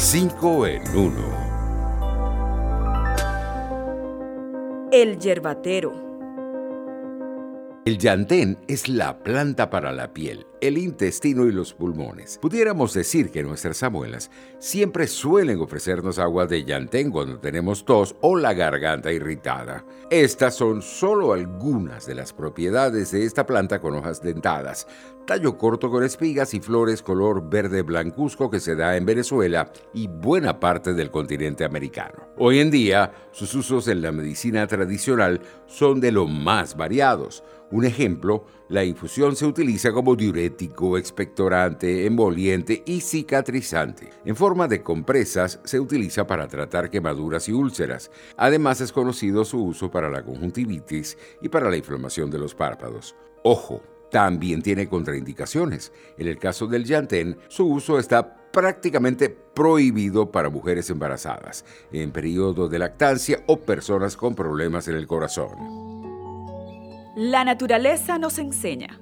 5 en 1. El yerbatero. El yantén es la planta para la piel, el intestino y los pulmones. Pudiéramos decir que nuestras abuelas siempre suelen ofrecernos agua de yantén cuando tenemos tos o la garganta irritada. Estas son solo algunas de las propiedades de esta planta con hojas dentadas, tallo corto con espigas y flores color verde blancuzco que se da en Venezuela y buena parte del continente americano. Hoy en día, sus usos en la medicina tradicional son de lo más variados. Un ejemplo, la infusión se utiliza como diurético, expectorante, emoliente y cicatrizante. En forma de compresas se utiliza para tratar quemaduras y úlceras. Además es conocido su uso para la conjuntivitis y para la inflamación de los párpados. Ojo, también tiene contraindicaciones. En el caso del Yantén, su uso está prácticamente prohibido para mujeres embarazadas, en periodo de lactancia o personas con problemas en el corazón. La naturaleza nos enseña.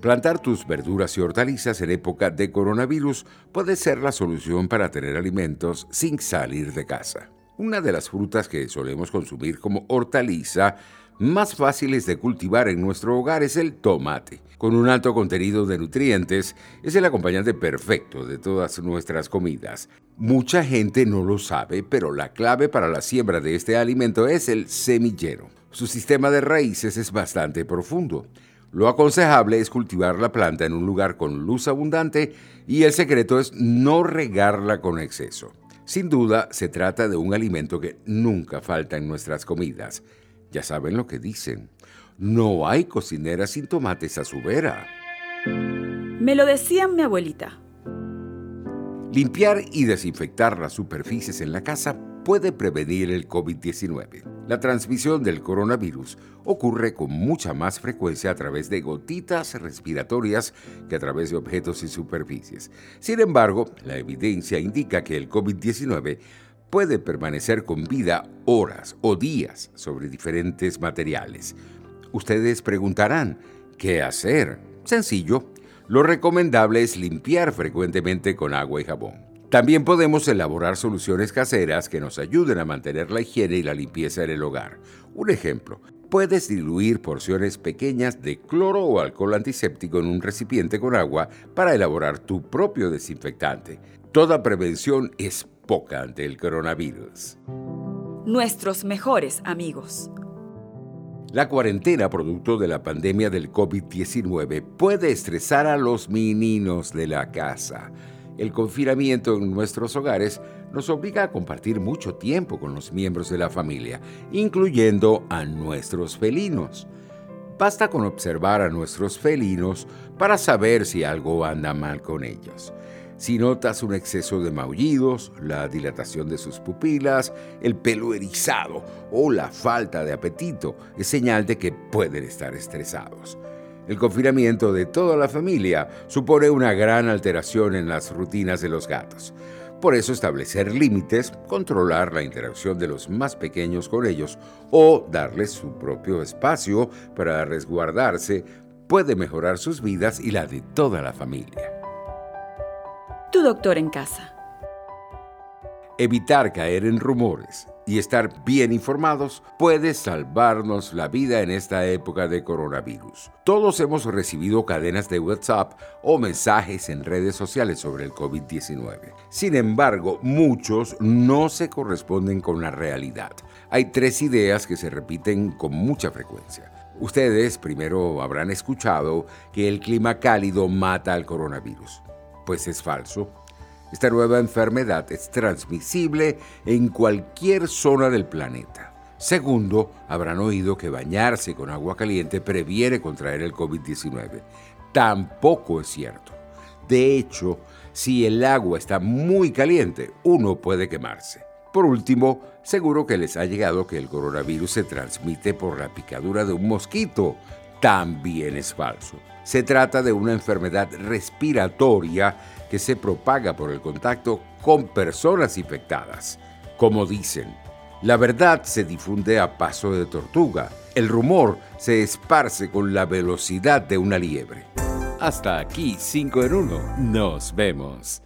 Plantar tus verduras y hortalizas en época de coronavirus puede ser la solución para tener alimentos sin salir de casa. Una de las frutas que solemos consumir como hortaliza más fáciles de cultivar en nuestro hogar es el tomate. Con un alto contenido de nutrientes, es el acompañante perfecto de todas nuestras comidas. Mucha gente no lo sabe, pero la clave para la siembra de este alimento es el semillero. Su sistema de raíces es bastante profundo. Lo aconsejable es cultivar la planta en un lugar con luz abundante y el secreto es no regarla con exceso. Sin duda, se trata de un alimento que nunca falta en nuestras comidas. Ya saben lo que dicen. No hay cocinera sin tomates a su vera. Me lo decía mi abuelita. Limpiar y desinfectar las superficies en la casa puede prevenir el COVID-19. La transmisión del coronavirus ocurre con mucha más frecuencia a través de gotitas respiratorias que a través de objetos y superficies. Sin embargo, la evidencia indica que el COVID-19 puede permanecer con vida horas o días sobre diferentes materiales. Ustedes preguntarán, ¿qué hacer? Sencillo, lo recomendable es limpiar frecuentemente con agua y jabón. También podemos elaborar soluciones caseras que nos ayuden a mantener la higiene y la limpieza en el hogar. Un ejemplo, puedes diluir porciones pequeñas de cloro o alcohol antiséptico en un recipiente con agua para elaborar tu propio desinfectante. Toda prevención es poca ante el coronavirus. Nuestros mejores amigos. La cuarentena producto de la pandemia del COVID-19 puede estresar a los meninos de la casa. El confinamiento en nuestros hogares nos obliga a compartir mucho tiempo con los miembros de la familia, incluyendo a nuestros felinos. Basta con observar a nuestros felinos para saber si algo anda mal con ellos. Si notas un exceso de maullidos, la dilatación de sus pupilas, el pelo erizado o la falta de apetito, es señal de que pueden estar estresados. El confinamiento de toda la familia supone una gran alteración en las rutinas de los gatos. Por eso establecer límites, controlar la interacción de los más pequeños con ellos o darles su propio espacio para resguardarse puede mejorar sus vidas y la de toda la familia. Tu doctor en casa. Evitar caer en rumores y estar bien informados puede salvarnos la vida en esta época de coronavirus. Todos hemos recibido cadenas de WhatsApp o mensajes en redes sociales sobre el COVID-19. Sin embargo, muchos no se corresponden con la realidad. Hay tres ideas que se repiten con mucha frecuencia. Ustedes primero habrán escuchado que el clima cálido mata al coronavirus. Pues es falso. Esta nueva enfermedad es transmisible en cualquier zona del planeta. Segundo, habrán oído que bañarse con agua caliente previene contraer el COVID-19. Tampoco es cierto. De hecho, si el agua está muy caliente, uno puede quemarse. Por último, seguro que les ha llegado que el coronavirus se transmite por la picadura de un mosquito. También es falso. Se trata de una enfermedad respiratoria que se propaga por el contacto con personas infectadas. Como dicen, la verdad se difunde a paso de tortuga. El rumor se esparce con la velocidad de una liebre. Hasta aquí 5 en 1. Nos vemos.